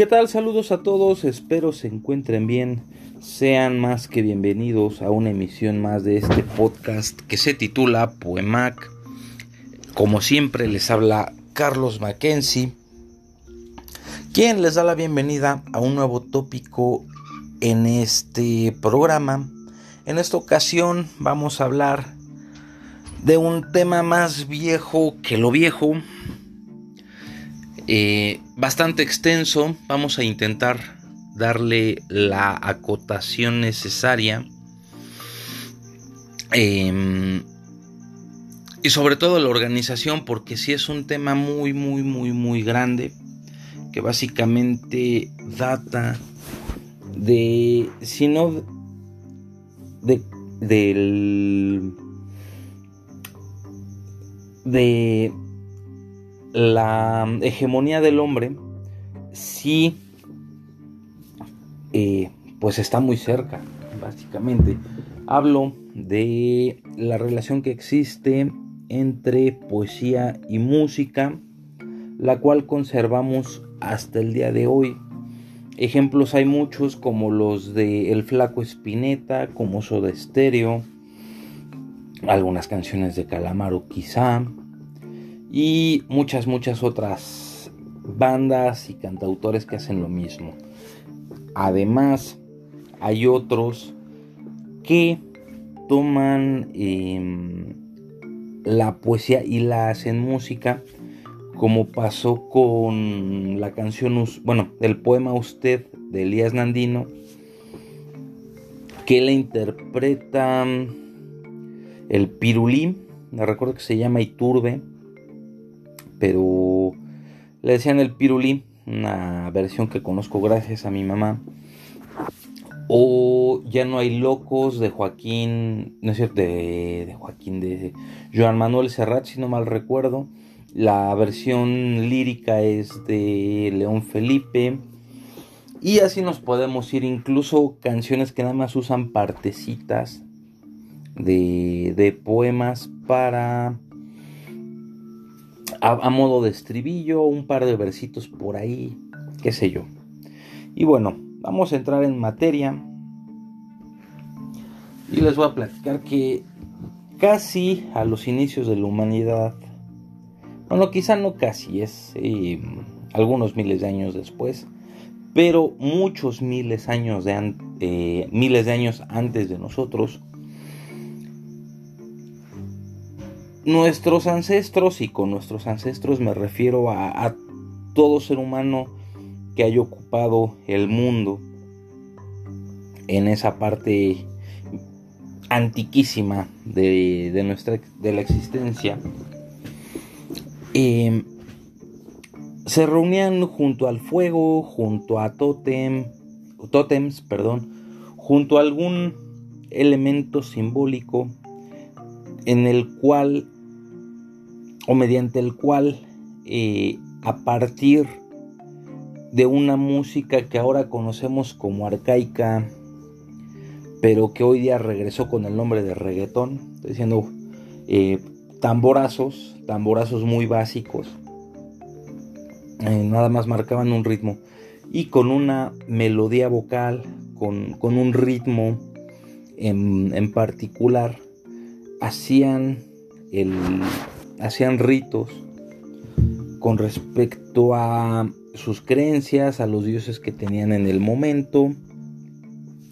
¿Qué tal? Saludos a todos, espero se encuentren bien. Sean más que bienvenidos a una emisión más de este podcast que se titula Poemac. Como siempre les habla Carlos Mackenzie, quien les da la bienvenida a un nuevo tópico en este programa. En esta ocasión vamos a hablar de un tema más viejo que lo viejo, eh, bastante extenso. Vamos a intentar darle la acotación necesaria. Em, y sobre todo la organización, porque si es un tema muy, muy, muy, muy grande, que básicamente data de, si no, de, del, de la hegemonía del hombre, sí, eh, pues está muy cerca, básicamente. Hablo de la relación que existe entre poesía y música, la cual conservamos hasta el día de hoy. Ejemplos hay muchos como los de El Flaco Espineta, como Soda Stereo, algunas canciones de Calamaro quizá, y muchas, muchas otras bandas y cantautores que hacen lo mismo. Además, hay otros que toman em, la poesía y la hacen música, como pasó con la canción, bueno, el poema Usted de Elías Nandino, que la interpreta el Pirulí, me recuerdo que se llama Iturbe, pero le decían el pirulí, una versión que conozco gracias a mi mamá. O ya no hay locos de Joaquín, no es cierto, de, Joaquín, de Joan Manuel Serrat, si no mal recuerdo. La versión lírica es de León Felipe. Y así nos podemos ir, incluso canciones que nada más usan partecitas de, de poemas para a, modo de estribillo, un par de versitos por ahí, qué sé yo. Y bueno, vamos a entrar en materia. Y les voy a platicar que casi a los inicios de la humanidad, bueno, quizá no casi, es eh, algunos miles de años después, pero muchos miles, años de, eh, miles de años antes de nosotros, nuestros ancestros, y con nuestros ancestros me refiero a, todo ser humano que haya ocupado el mundo en esa parte antiquísima de, nuestra de la existencia. Em, se reunían junto al fuego junto a totem tótems perdón junto a algún elemento simbólico en el cual o mediante el cual eh, a partir de una música que ahora conocemos como arcaica, pero que hoy día regresó con el nombre de reggaetón, estoy diciendo eh, tamborazos, tamborazos muy básicos, eh, nada más marcaban un ritmo y con una melodía vocal, con, un ritmo en, en particular, hacían el, hacían ritos con respecto a sus creencias, a los dioses que tenían en el momento.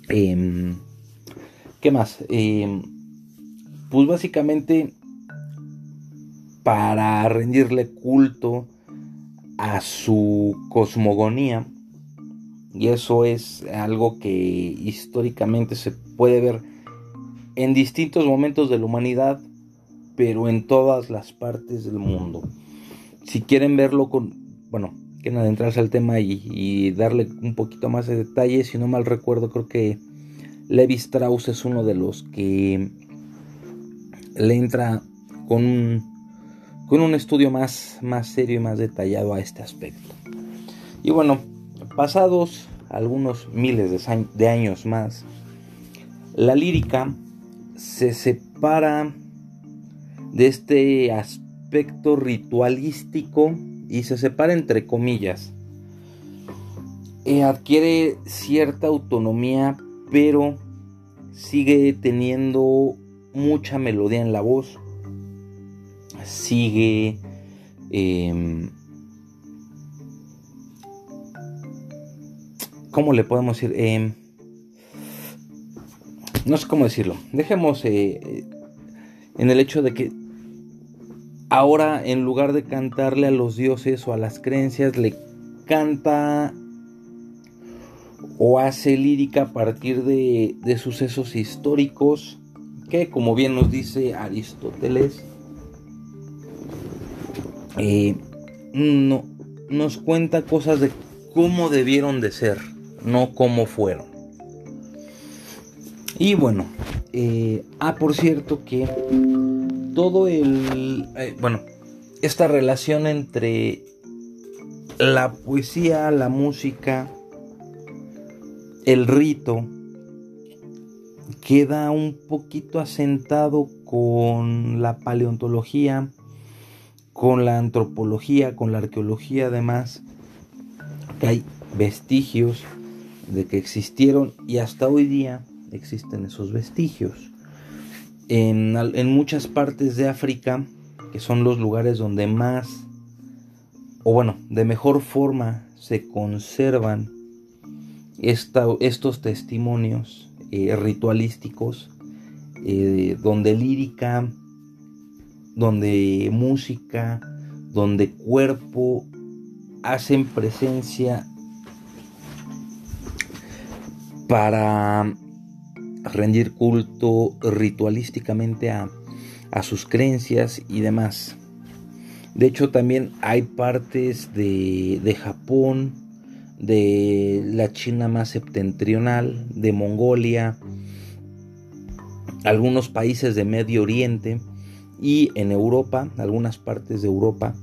Em, ¿Qué más? Em, pues básicamente para rendirle culto a su cosmogonía. Y eso es algo que históricamente se puede ver en distintos momentos de la humanidad, pero en todas las partes del mundo. Si quieren verlo con, bueno, quieren adentrarse al tema y, darle un poquito más de detalle, si no mal recuerdo, creo que Levi Strauss es uno de los que le entra con un, con un estudio más, más serio y más detallado a este aspecto. Y bueno, pasados algunos miles de años más, la lírica se separa de este aspecto ritualístico y se separa entre comillas. eh, adquiere cierta autonomía, pero sigue teniendo mucha melodía en la voz, sigue eh, ¿cómo le podemos decir? Eh, no sé cómo decirlo. Dejemos eh, en el hecho de que ahora en lugar de cantarle a los dioses o a las creencias, le canta o hace lírica a partir de, sucesos históricos que, como bien nos dice Aristóteles, eh, no, nos cuenta cosas de cómo debieron de ser, no cómo fueron. Y bueno, eh, ah, por cierto que todo el, eh, bueno, esta relación entre la poesía, la música, el rito, queda un poquito asentado con la paleontología, con la antropología, con la arqueología además, que hay vestigios de que existieron y hasta hoy día existen esos vestigios. En, muchas partes de África, que son los lugares donde más, o bueno, de mejor forma se conservan estos testimonios eh, ritualísticos, eh, donde lírica, donde música, donde cuerpo hacen presencia para rendir culto ritualísticamente a, sus creencias y demás. De hecho, también hay partes de, de, Japón, de la China más septentrional, de Mongolia, algunos países de Medio Oriente y en Europa, algunas partes de Europa,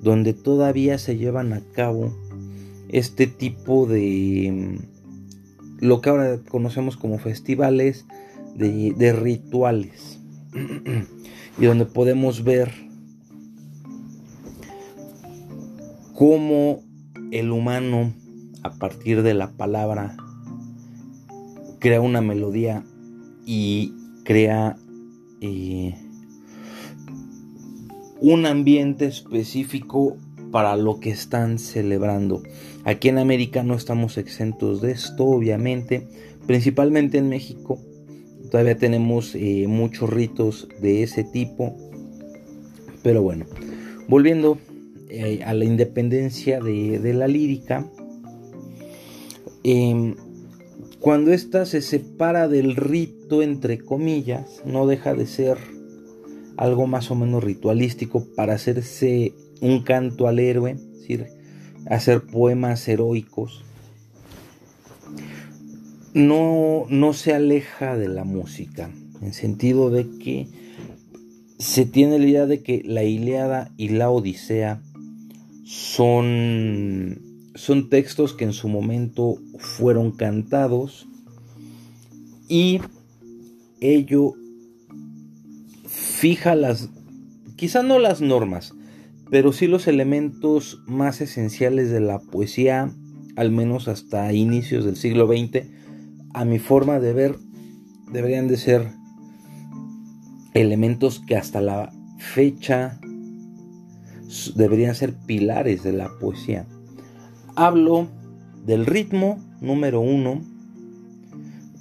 donde todavía se llevan a cabo este tipo de lo que ahora conocemos como festivales de, rituales. Y donde podemos ver cómo el humano a partir de la palabra crea una melodía y crea eh, un ambiente específico para lo que están celebrando. Aquí en América no estamos exentos de esto, obviamente, principalmente en México. Todavía tenemos eh, muchos ritos de ese tipo. Pero bueno, volviendo eh, a la independencia de, la lírica, em, cuando ésta se separa del rito, entre comillas, no deja de ser algo más o menos ritualístico para hacerse un canto al héroe, es decir, hacer poemas heroicos, no, no se aleja de la música, en sentido de que se tiene la idea de que la Iliada y la Odisea son, son textos que en su momento fueron cantados y ello fija las, quizá no las normas, pero sí los elementos más esenciales de la poesía, al menos hasta inicios del siglo XX, a mi forma de ver, deberían de ser elementos que hasta la fecha deberían ser pilares de la poesía. Hablo del ritmo número uno.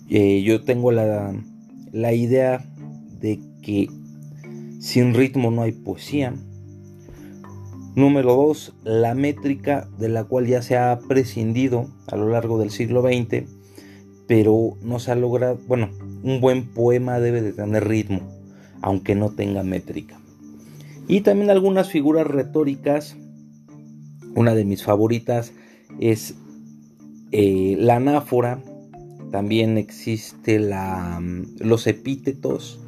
Eh, yo tengo la, la idea de que sin ritmo no hay poesía. Número 2. La métrica de la cual ya se ha prescindido a lo largo del siglo XX, pero no se ha logrado, bueno, un buen poema debe de tener ritmo, aunque no tenga métrica. Y también algunas figuras retóricas, una de mis favoritas es eh, la anáfora, también existe la, los epítetos,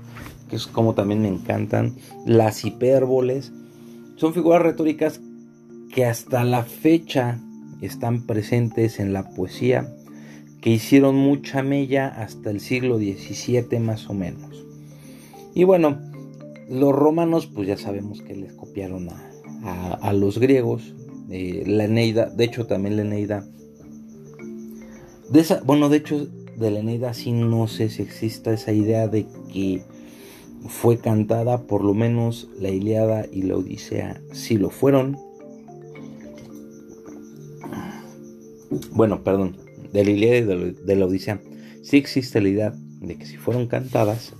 que es como también me encantan, las hipérboles, son figuras retóricas que hasta la fecha están presentes en la poesía, que hicieron mucha mella hasta el siglo XVII más o menos. Y bueno, los romanos pues ya sabemos que les copiaron a, los griegos, eh, la Eneida, de hecho también la Eneida De esa, bueno, de hecho, de la Eneida sí no sé si exista esa idea de que fue cantada, por lo menos la Iliada y la Odisea sí lo fueron. Bueno, perdón, de la Iliada y de la Odisea sí existe la idea de que si fueron cantadas.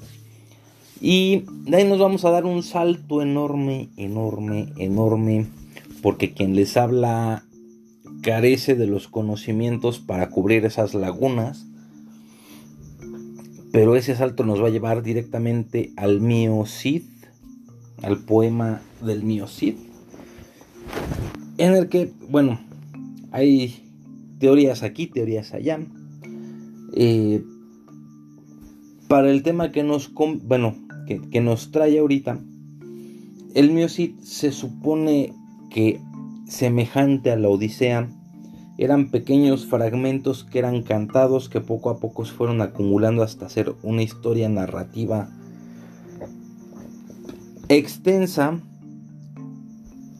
Y de ahí nos vamos a dar un salto enorme, enorme, enorme, porque quien les habla carece de los conocimientos para cubrir esas lagunas pero ese salto nos va a llevar directamente al mío Cid, al poema del mío Cid, en el que, bueno, hay teorías aquí, teorías allá. Eh, para el tema que nos, bueno, que, nos trae ahorita, el mío Cid se supone que semejante a la Odisea, eran pequeños fragmentos que eran cantados que poco a poco se fueron acumulando hasta hacer una historia narrativa extensa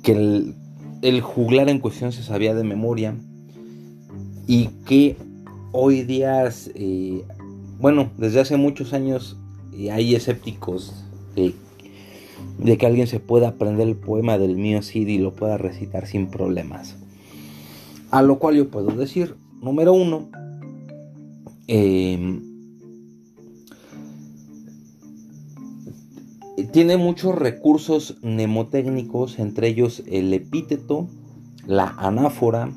que el, juglar en cuestión se sabía de memoria y que hoy día, eh, bueno, desde hace muchos años eh, hay escépticos de que alguien se pueda aprender el poema del mío Cid y lo pueda recitar sin problemas. A lo cual yo puedo decir, número uno, em, tiene muchos recursos mnemotécnicos, entre ellos el epíteto, la anáfora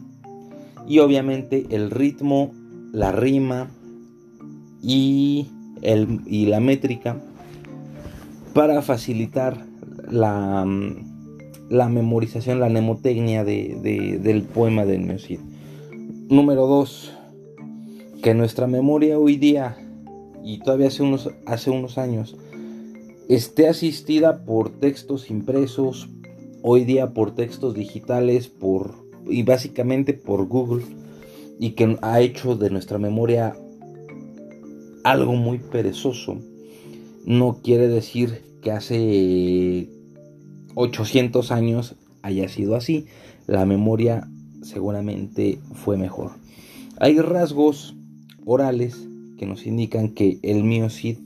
y obviamente el ritmo, la rima y, el, y la métrica para facilitar la, la memorización, la mnemotecnia del poema del Neocid. Número 2. Que nuestra memoria hoy día, y todavía hace unos, hace unos años, esté asistida por textos impresos, hoy día por textos digitales, por, y básicamente por Google, y que ha hecho de nuestra memoria algo muy perezoso, no quiere decir que hace 800 años haya sido así. La memoria seguramente fue mejor. Hay rasgos orales que nos indican que el miocid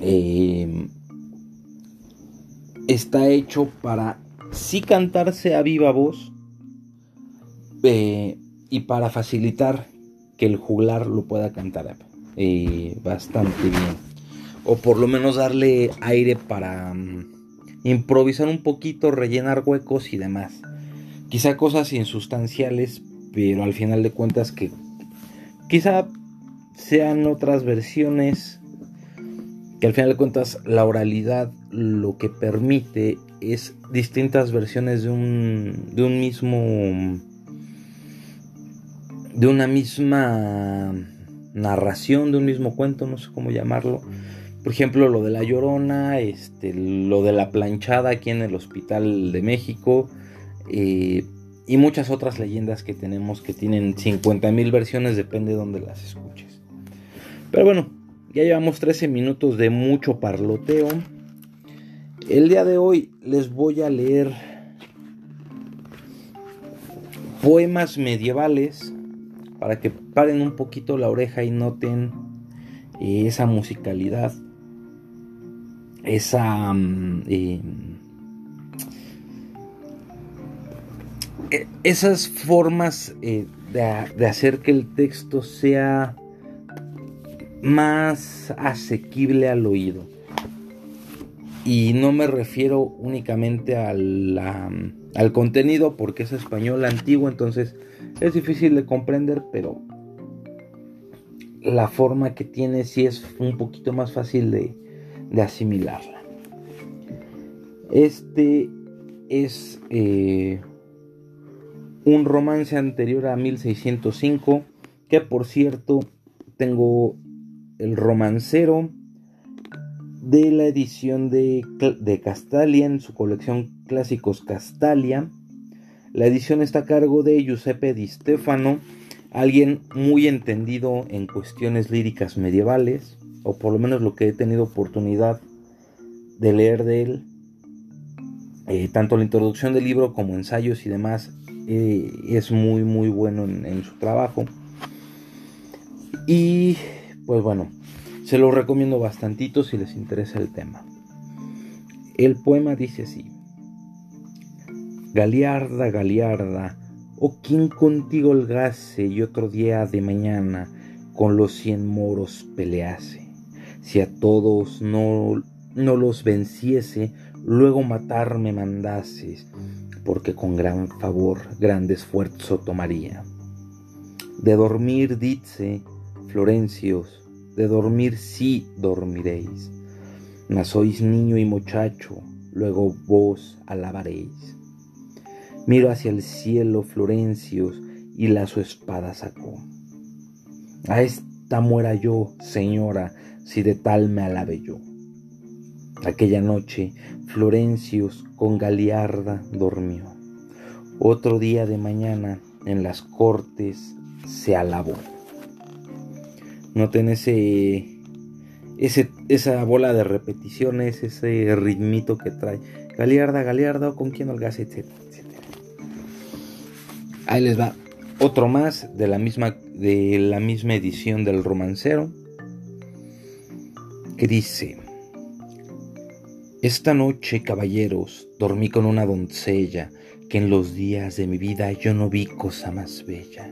em, está hecho para sí cantarse a viva voz eh, y para facilitar que el juglar lo pueda cantar eh, bastante bien o por lo menos darle aire para mm, improvisar un poquito, rellenar huecos y demás. Quizá cosas insustanciales, pero al final de cuentas que quizá sean otras versiones que al final de cuentas la oralidad lo que permite es distintas versiones de un, de un mismo de una misma narración de un mismo cuento no sé cómo llamarlo por ejemplo, lo de la llorona, este, lo de la planchada aquí en el Hospital de México. Eh, y muchas otras leyendas que tenemos que tienen 50.000 versiones, depende de donde las escuches. Pero bueno, ya llevamos 13 minutos de mucho parloteo. El día de hoy les voy a leer poemas medievales para que paren un poquito la oreja y noten eh, esa musicalidad Mm, e, esas formas eh, de, hacer que el texto sea más asequible al oído. Y no me refiero únicamente al contenido porque es español antiguo, entonces es difícil de comprender, pero la forma que tiene sí es un poquito más fácil de, de asimilarla. Este es eh, un romance anterior a 1605, que por cierto tengo el romancero de la edición de, de Castalia en su colección Clásicos Castalia. La edición está a cargo de Giuseppe Di Stefano, alguien muy entendido en cuestiones líricas medievales o por lo menos lo que he tenido oportunidad de leer de él, eh, tanto la introducción del libro como ensayos y demás, eh, es muy muy bueno en, su trabajo. Y pues bueno, se lo recomiendo bastantito si les interesa el tema. El poema dice así. Galiarda, Galiarda, o oh, quien contigo holgase y otro día de mañana con los cien moros pelease. Si a todos no, no los venciese, luego matarme mandases, porque con gran favor grande esfuerzo tomaría. De dormir dice, Florencios, de dormir sí dormiréis, mas sois niño y muchacho, luego vos alabaréis. Miro hacia el cielo, Florencios, y la su espada sacó. A esta muera yo, señora, si de tal me alabe yo. Aquella noche, Florencios con Galiarda durmió. Otro día de mañana, en las cortes, se alabó. Noten ese, ese, esa bola de repeticiones, ese ritmito que trae. Galiarda, Galiarda, con quién holgase, etcétera. Ahí les va otro más de la misma, de la misma edición del romancero que dice, Esta noche, caballeros, dormí con una doncella que en los días de mi vida yo no vi cosa más bella.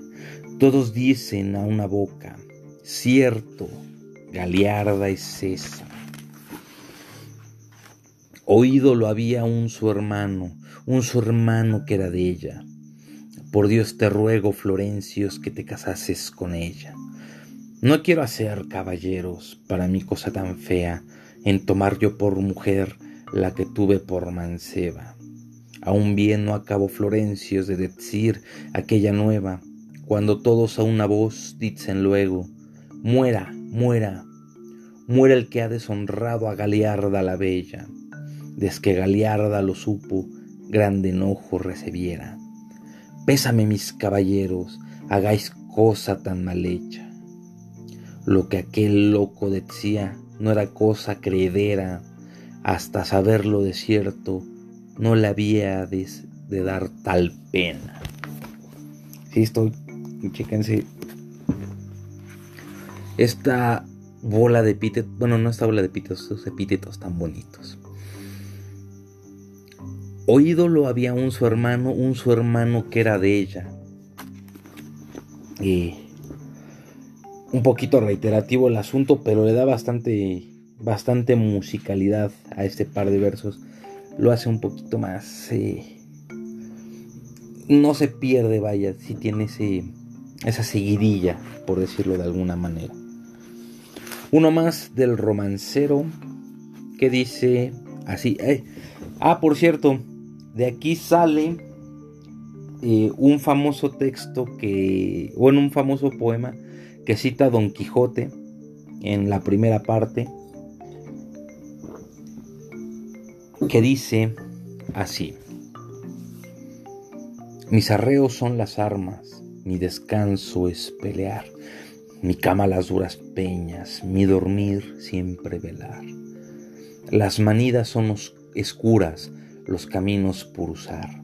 Todos dicen a una boca, cierto, Galiarda es esa. Oído lo había un su hermano, un su hermano que era de ella por Dios te ruego, Florencios, que te casases con ella. No quiero hacer, caballeros, para mí cosa tan fea, en tomar yo por mujer la que tuve por manceba. Aún bien no acabo, Florencios, de decir aquella nueva, cuando todos a una voz dicen luego, muera, muera, muera el que ha deshonrado a Galiarda la bella, desde que Galiarda lo supo, grande enojo recibiera. Pésame mis caballeros, hagáis cosa tan mal hecha. Lo que aquel loco decía no era cosa creedera, hasta saberlo de cierto, no le había de, dar tal pena. Sí, estoy, chéquense. Esta bola de epítetos, bueno, no esta bola de epítetos, estos epítetos tan bonitos. Oído lo había un su hermano, un su hermano que era de ella. Y un poquito reiterativo el asunto, pero le da bastante, bastante musicalidad a este par de versos. Lo hace un poquito más... Eh, no se pierde, vaya, si tiene ese, esa seguidilla, por decirlo de alguna manera. Uno más del romancero que dice así. Eh, ah, por cierto, de aquí sale eh, un famoso texto que, bueno, un famoso poema que cita Don Quijote en la primera parte, que dice así, mis arreos son las armas, mi descanso es pelear, mi cama las duras peñas, mi dormir siempre velar. Las manidas son oscuras, los caminos por usar,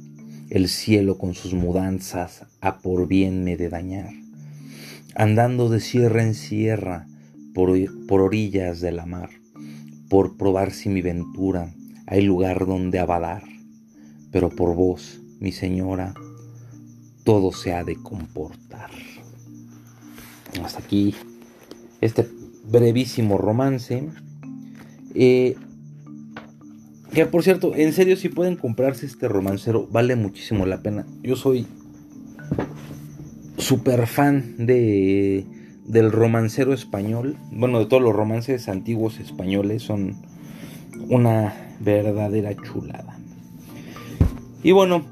el cielo con sus mudanzas a por bien me de dañar, andando de sierra en sierra por, por orillas de la mar, por probar si mi ventura hay lugar donde avalar, pero por vos, mi señora, todo se ha de comportar. Hasta aquí este brevísimo romance. Eh, que por cierto, en serio, si pueden comprarse este romancero, vale muchísimo la pena. Yo soy súper fan de, del romancero español. Bueno, de todos los romances antiguos españoles son una verdadera chulada. Y bueno,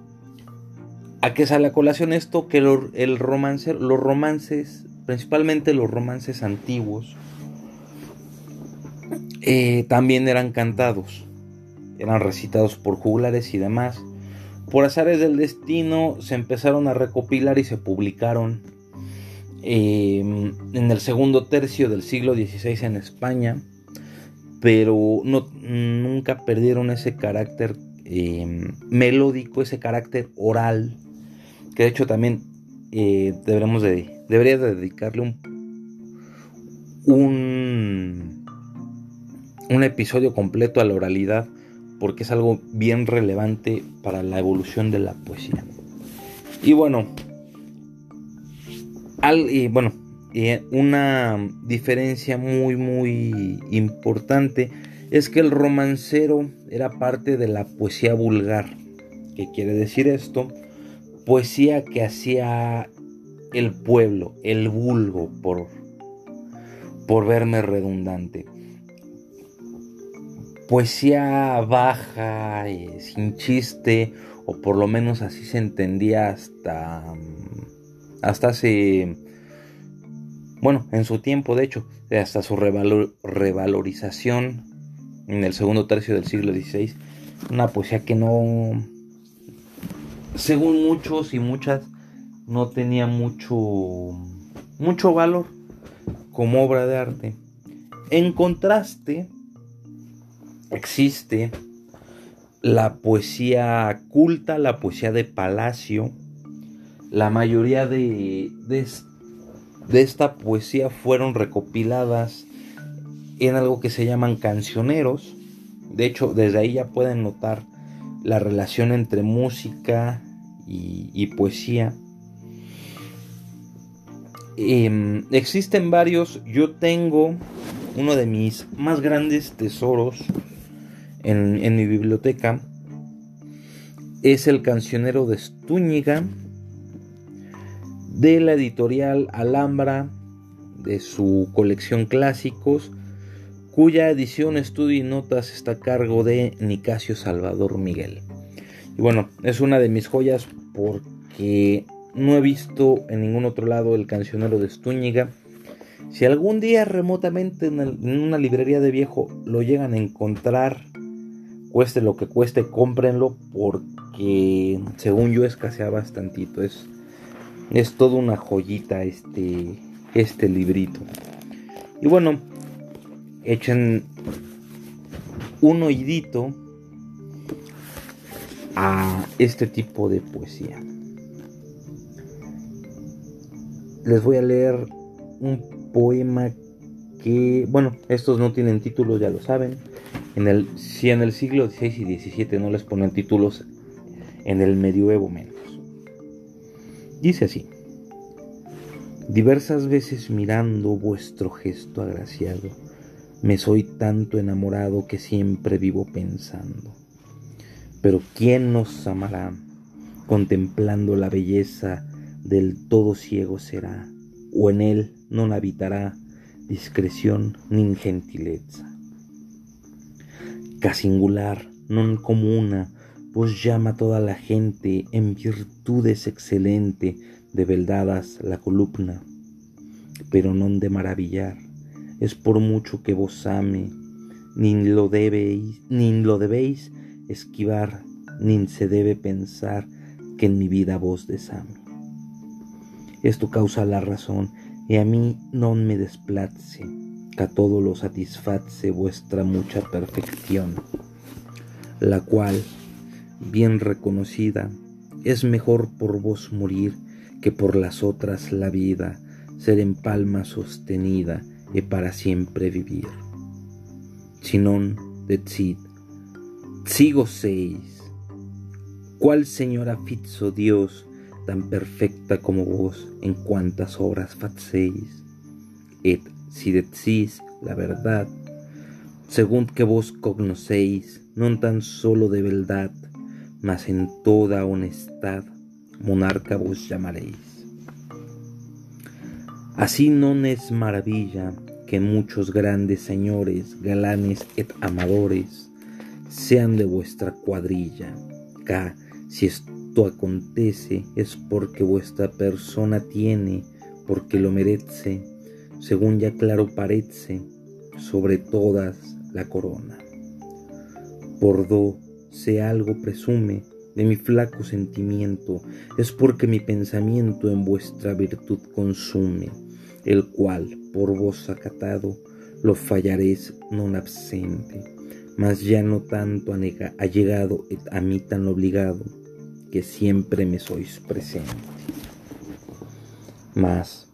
¿a qué sale a colación esto? Que el romancero, los romances, principalmente los romances antiguos, eh, también eran cantados eran recitados por juglares y demás. Por azares del destino se empezaron a recopilar y se publicaron em, en el segundo tercio del siglo XVI en España, pero no, nunca perdieron ese carácter em, melódico, ese carácter oral, que de hecho también eh, deberemos de, debería dedicarle un, un episodio completo a la oralidad porque es algo bien relevante para la evolución de la poesía. Y bueno, y bueno, una diferencia muy muy importante es que el romancero era parte de la poesía vulgar. ¿Qué quiere decir esto? Poesía que hacía el pueblo, el vulgo, por, por verme redundante. Poesía baja, sin chiste, o por lo menos así se entendía hasta, hasta hace, bueno, en su tiempo de hecho, hasta su revalorización en el segundo tercio del siglo XVI. Una poesía que no, según muchos y muchas, no tenía mucho, mucho valor como obra de arte. En contraste, existe la poesía culta, la poesía de palacio. La mayoría de, de, esta poesía fueron recopiladas en algo que se llaman cancioneros. De hecho, desde ahí ya pueden notar la relación entre música y, poesía. Em, existen varios. Yo tengo uno de mis más grandes tesoros en, mi biblioteca. Es el cancionero de Stúñiga de la editorial Alhambra de su colección clásicos cuya edición, estudio y notas está a cargo de Nicasio Salvador Miguel. Y bueno, es una de mis joyas porque no he visto en ningún otro lado el cancionero de Stúñiga. Si algún día remotamente en, una librería de viejo lo llegan a encontrar, cueste lo que cueste, cómprenlo porque según yo escasea bastantito. Es, es toda una joyita este, este librito. Y bueno, echen un oídito a este tipo de poesía. Les voy a leer un poema que, bueno, estos no tienen títulos, ya lo saben. En el, si en el siglo XVI y XVII no les ponen títulos, en el medioevo menos. Dice así. Diversas veces mirando vuestro gesto agraciado, me soy tanto enamorado que siempre vivo pensando. Pero ¿quién nos amará? Contemplando la belleza del todo ciego será, o en él no habitará discreción ni gentileza. Ca singular, non comuna, pues llama toda la gente en virtudes excelente de veldadas la columna, pero non de maravillar es por mucho que vos ame, ni lo debéis, lo debéis esquivar, ni se debe pensar que en mi vida vos desame. Esto causa la razón, y a mí no me desplace, que a todo lo satisface vuestra mucha perfección, la cual, bien reconocida, es mejor por vos morir que por las otras la vida, ser en palma sostenida y para siempre vivir. Sinon decid, sigo seis, ¿cuál señora fitzo Dios tan perfecta como vos en cuantas obras facéis? Et si decís la verdad, según que vos cognoscéis, no tan solo de verdad, mas en toda honestad, monarca vos llamaréis. Así no es maravilla que muchos grandes señores, galanes et amadores, sean de vuestra cuadrilla. Ca, si esto acontece es porque vuestra persona tiene, porque lo merece, según ya claro parece, sobre todas la corona. Por do se algo presume de mi flaco sentimiento, es porque mi pensamiento en vuestra virtud consume el cual por vos acatado lo fallaréis non absente, mas ya no tanto ha llegado a mí tan obligado que siempre me sois presente. Mas,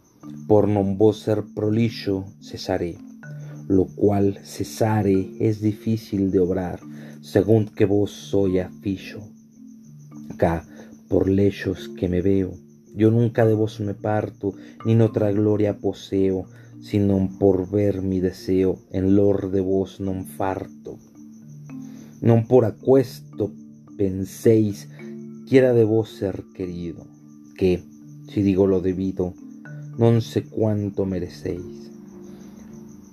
por non vos ser prolijo cesaré, lo cual cesare es difícil de obrar, según que vos soy afillo. Acá, por lechos que me veo, yo nunca de vos me parto, ni otra gloria poseo, sino por ver mi deseo, en lor de vos non farto. Non por acuesto penséis quiera de vos ser querido, que, si digo lo debido, no sé cuánto merecéis.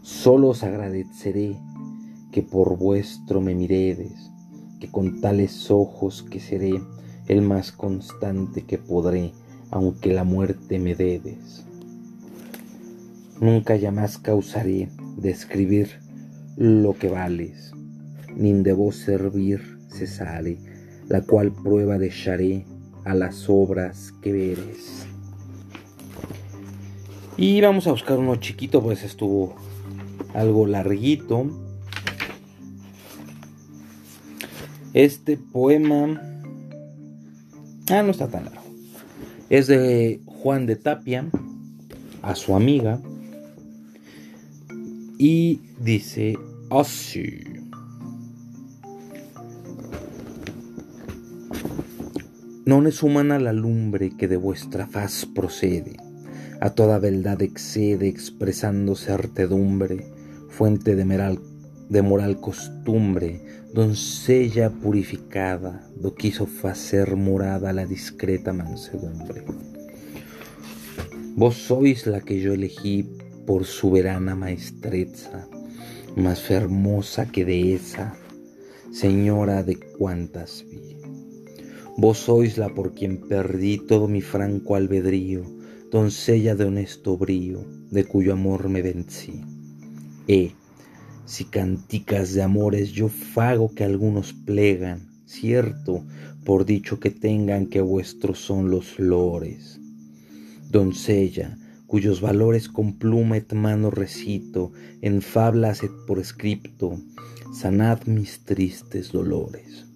Solo os agradeceré que por vuestro me miredes, que con tales ojos que seré el más constante que podré, aunque la muerte me debes. Nunca jamás causaré de escribir lo que vales, ni de vos servir cesare, la cual prueba dejaré a las obras que veres. Y vamos a buscar uno chiquito, pues estuvo algo larguito. Este poema... Ah, no está tan largo. Es de Juan de Tapia a su amiga. Y dice así. No es humana la lumbre que de vuestra faz procede, a toda verdad excede expresando certedumbre, fuente de moral, costumbre, doncella purificada, do quiso facer morada la discreta mansedumbre. Vos sois la que yo elegí por soberana maestreza, más hermosa que de esa, señora de cuantas vi. Vos sois la por quien perdí todo mi franco albedrío, doncella de honesto brío, de cuyo amor me vencí. E, si canticas de amores yo fago que algunos plegan, cierto, por dicho que tengan que vuestros son los lores. Doncella, cuyos valores con pluma et mano recito, en fablas et por escripto, sanad mis tristes dolores.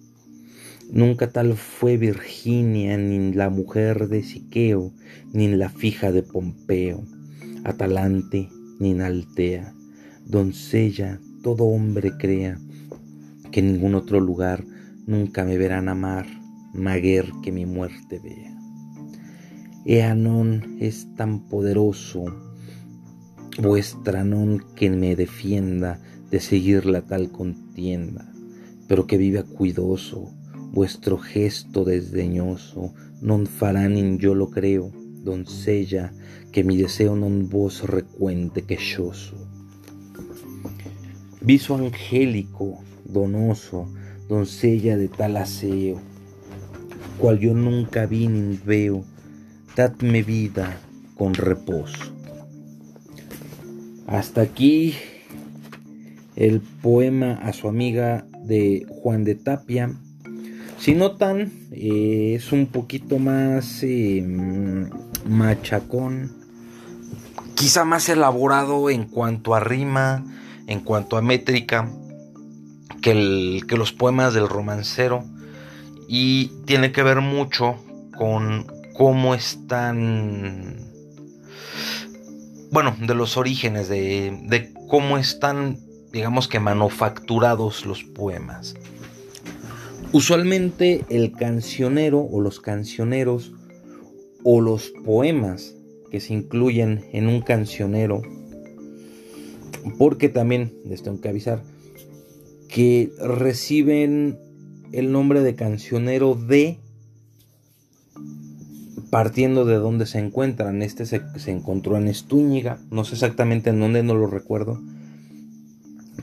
Nunca tal fue Virginia, ni la mujer de Siqueo, ni la fija de Pompeo, Atalante, ni Altea, doncella, todo hombre crea, que en ningún otro lugar nunca me verán amar, maguer que mi muerte vea. Eanon es tan poderoso, vuestra non que me defienda de seguir la tal contienda, pero que viva cuidoso, vuestro gesto desdeñoso, non farán in yo lo creo, doncella, que mi deseo non vos recuente quejoso. Viso angélico, donoso, doncella de tal aseo, cual yo nunca vi ni veo, dadme vida con reposo. Hasta aquí el poema a su amiga de Juan de Tapia. Si notan, eh, es un poquito más eh, machacón, quizá más elaborado en cuanto a rima, en cuanto a métrica, que, el, que los poemas del romancero. Y tiene que ver mucho con cómo están, bueno, de los orígenes, de, de cómo están, digamos que manufacturados los poemas. Usualmente el cancionero o los cancioneros o los poemas que se incluyen en un cancionero, porque también les tengo que avisar que reciben el nombre de cancionero de partiendo de dónde se encuentran. Este se, encontró en Estúñiga, no sé exactamente en dónde, no lo recuerdo,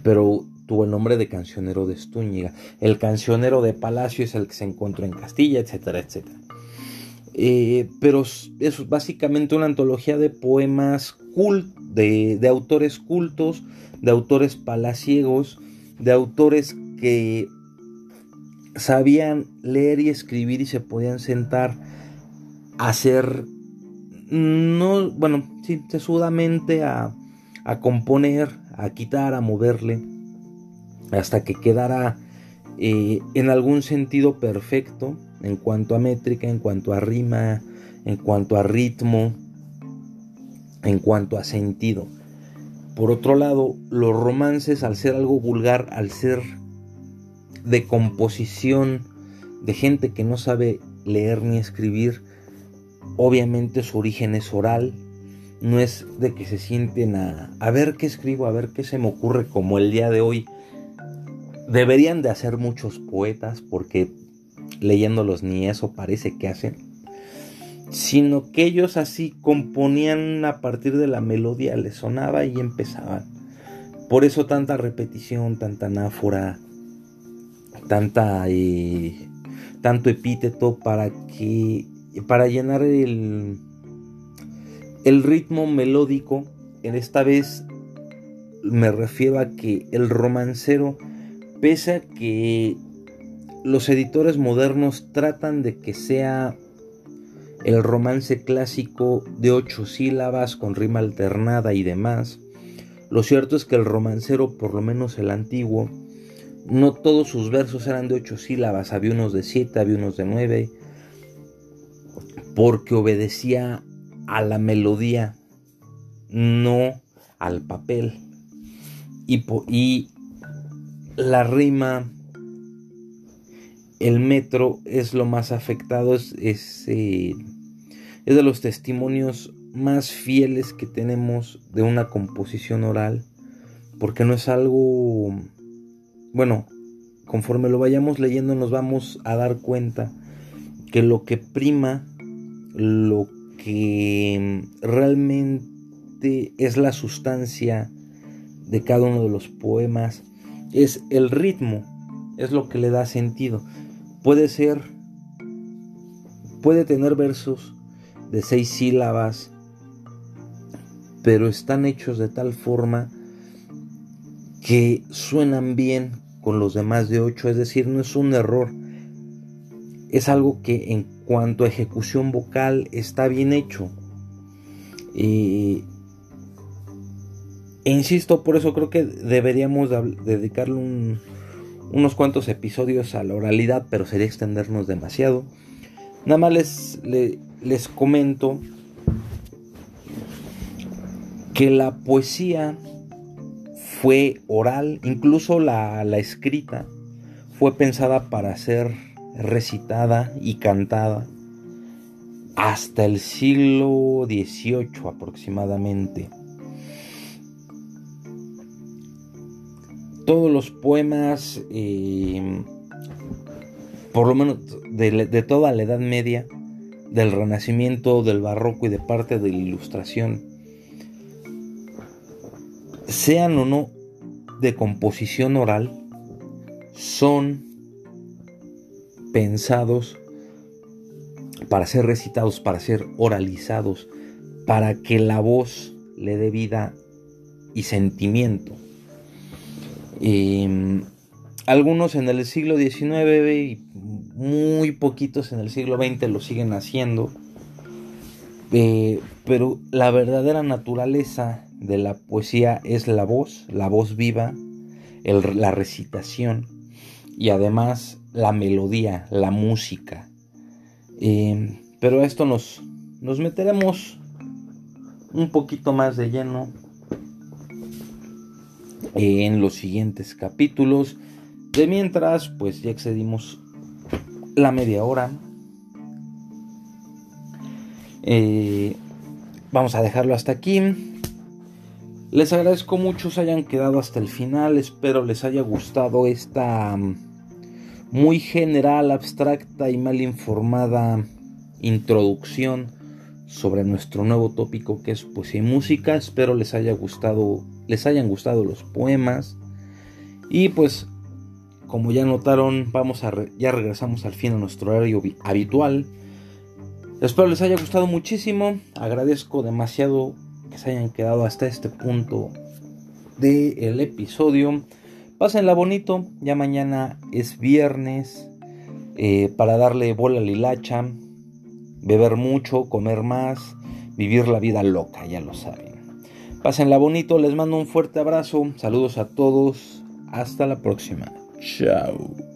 pero tuvo el nombre de cancionero de Estúñiga. El cancionero de Palacio es el que se encontró en Castilla, etcétera, etcétera. Eh, pero es básicamente una antología de poemas de, autores cultos, de autores palaciegos, de autores que sabían leer y escribir y se podían sentar hacer, no, bueno, sí, a, a componer, a quitar, a moverle, hasta que quedara eh, en algún sentido perfecto en cuanto a métrica, en cuanto a rima, en cuanto a ritmo, en cuanto a sentido. Por otro lado, los romances, al ser algo vulgar, al ser de composición de gente que no sabe leer ni escribir, obviamente su origen es oral, no es de que se sienten a, a ver qué escribo, a ver qué se me ocurre como el día de hoy. Deberían de hacer muchos poetas porque leyéndolos ni eso parece que hacen, sino que ellos así componían a partir de la melodía, les sonaba y empezaban. Por eso tanta repetición, tanta anáfora, tanta eh, tanto epíteto para que para llenar el el ritmo melódico. En esta vez me refiero a que el romancero pese a que los editores modernos tratan de que sea el romance clásico de ocho sílabas con rima alternada y demás. Lo cierto es que el romancero, por lo menos el antiguo, no todos sus versos eran de ocho sílabas, había unos de siete, había unos de nueve, porque obedecía a la melodía, no al papel. Y, y la rima el metro es lo más afectado, es, eh, es, de los testimonios más fieles que tenemos de una composición oral, porque no es algo, bueno, conforme lo vayamos leyendo nos vamos a dar cuenta que lo que prima, lo que realmente es la sustancia de cada uno de los poemas, es el ritmo, es lo que le da sentido. Puede ser, puede tener versos de seis sílabas, pero están hechos de tal forma que suenan bien con los demás de ocho, es decir, no es un error, es algo que en cuanto a ejecución vocal está bien hecho. E insisto, por eso creo que deberíamos dedicarle un, unos cuantos episodios a la oralidad, pero sería extendernos demasiado. Nada más les, les, comento que la poesía fue oral, incluso la, la escrita fue pensada para ser recitada y cantada hasta el siglo XVIII aproximadamente. Todos los poemas, eh, por lo menos de, toda la Edad Media, del Renacimiento, del Barroco y de parte de la Ilustración, sean o no de composición oral, son pensados para ser recitados, para ser oralizados, para que la voz le dé vida y sentimiento. Em, algunos en el siglo XIX y muy poquitos en el siglo XX lo siguen haciendo. Eh, pero la verdadera naturaleza de la poesía es la voz, la voz viva, la recitación y además la melodía, la música. Em, pero a esto nos, nos meteremos un poquito más de lleno en los siguientes capítulos. De mientras, pues ya excedimos la media hora. Eh, vamos a dejarlo hasta aquí. Les agradezco mucho se hayan quedado hasta el final. Espero les haya gustado esta mm, muy general, abstracta y mal informada introducción sobre nuestro nuevo tópico que es poesía y música. Espero les haya gustado, les hayan gustado los poemas. Y pues, como ya notaron, vamos a ya regresamos al fin a nuestro horario habitual. Espero les haya gustado muchísimo. Agradezco demasiado que se hayan quedado hasta este punto del episodio. Pásenla bonito. Ya mañana es viernes. Eh, para darle bola a lilacha beber mucho, comer más, vivir la vida loca, ya lo saben. Pásenla bonito, les mando un fuerte abrazo, saludos a todos, hasta la próxima. Chao.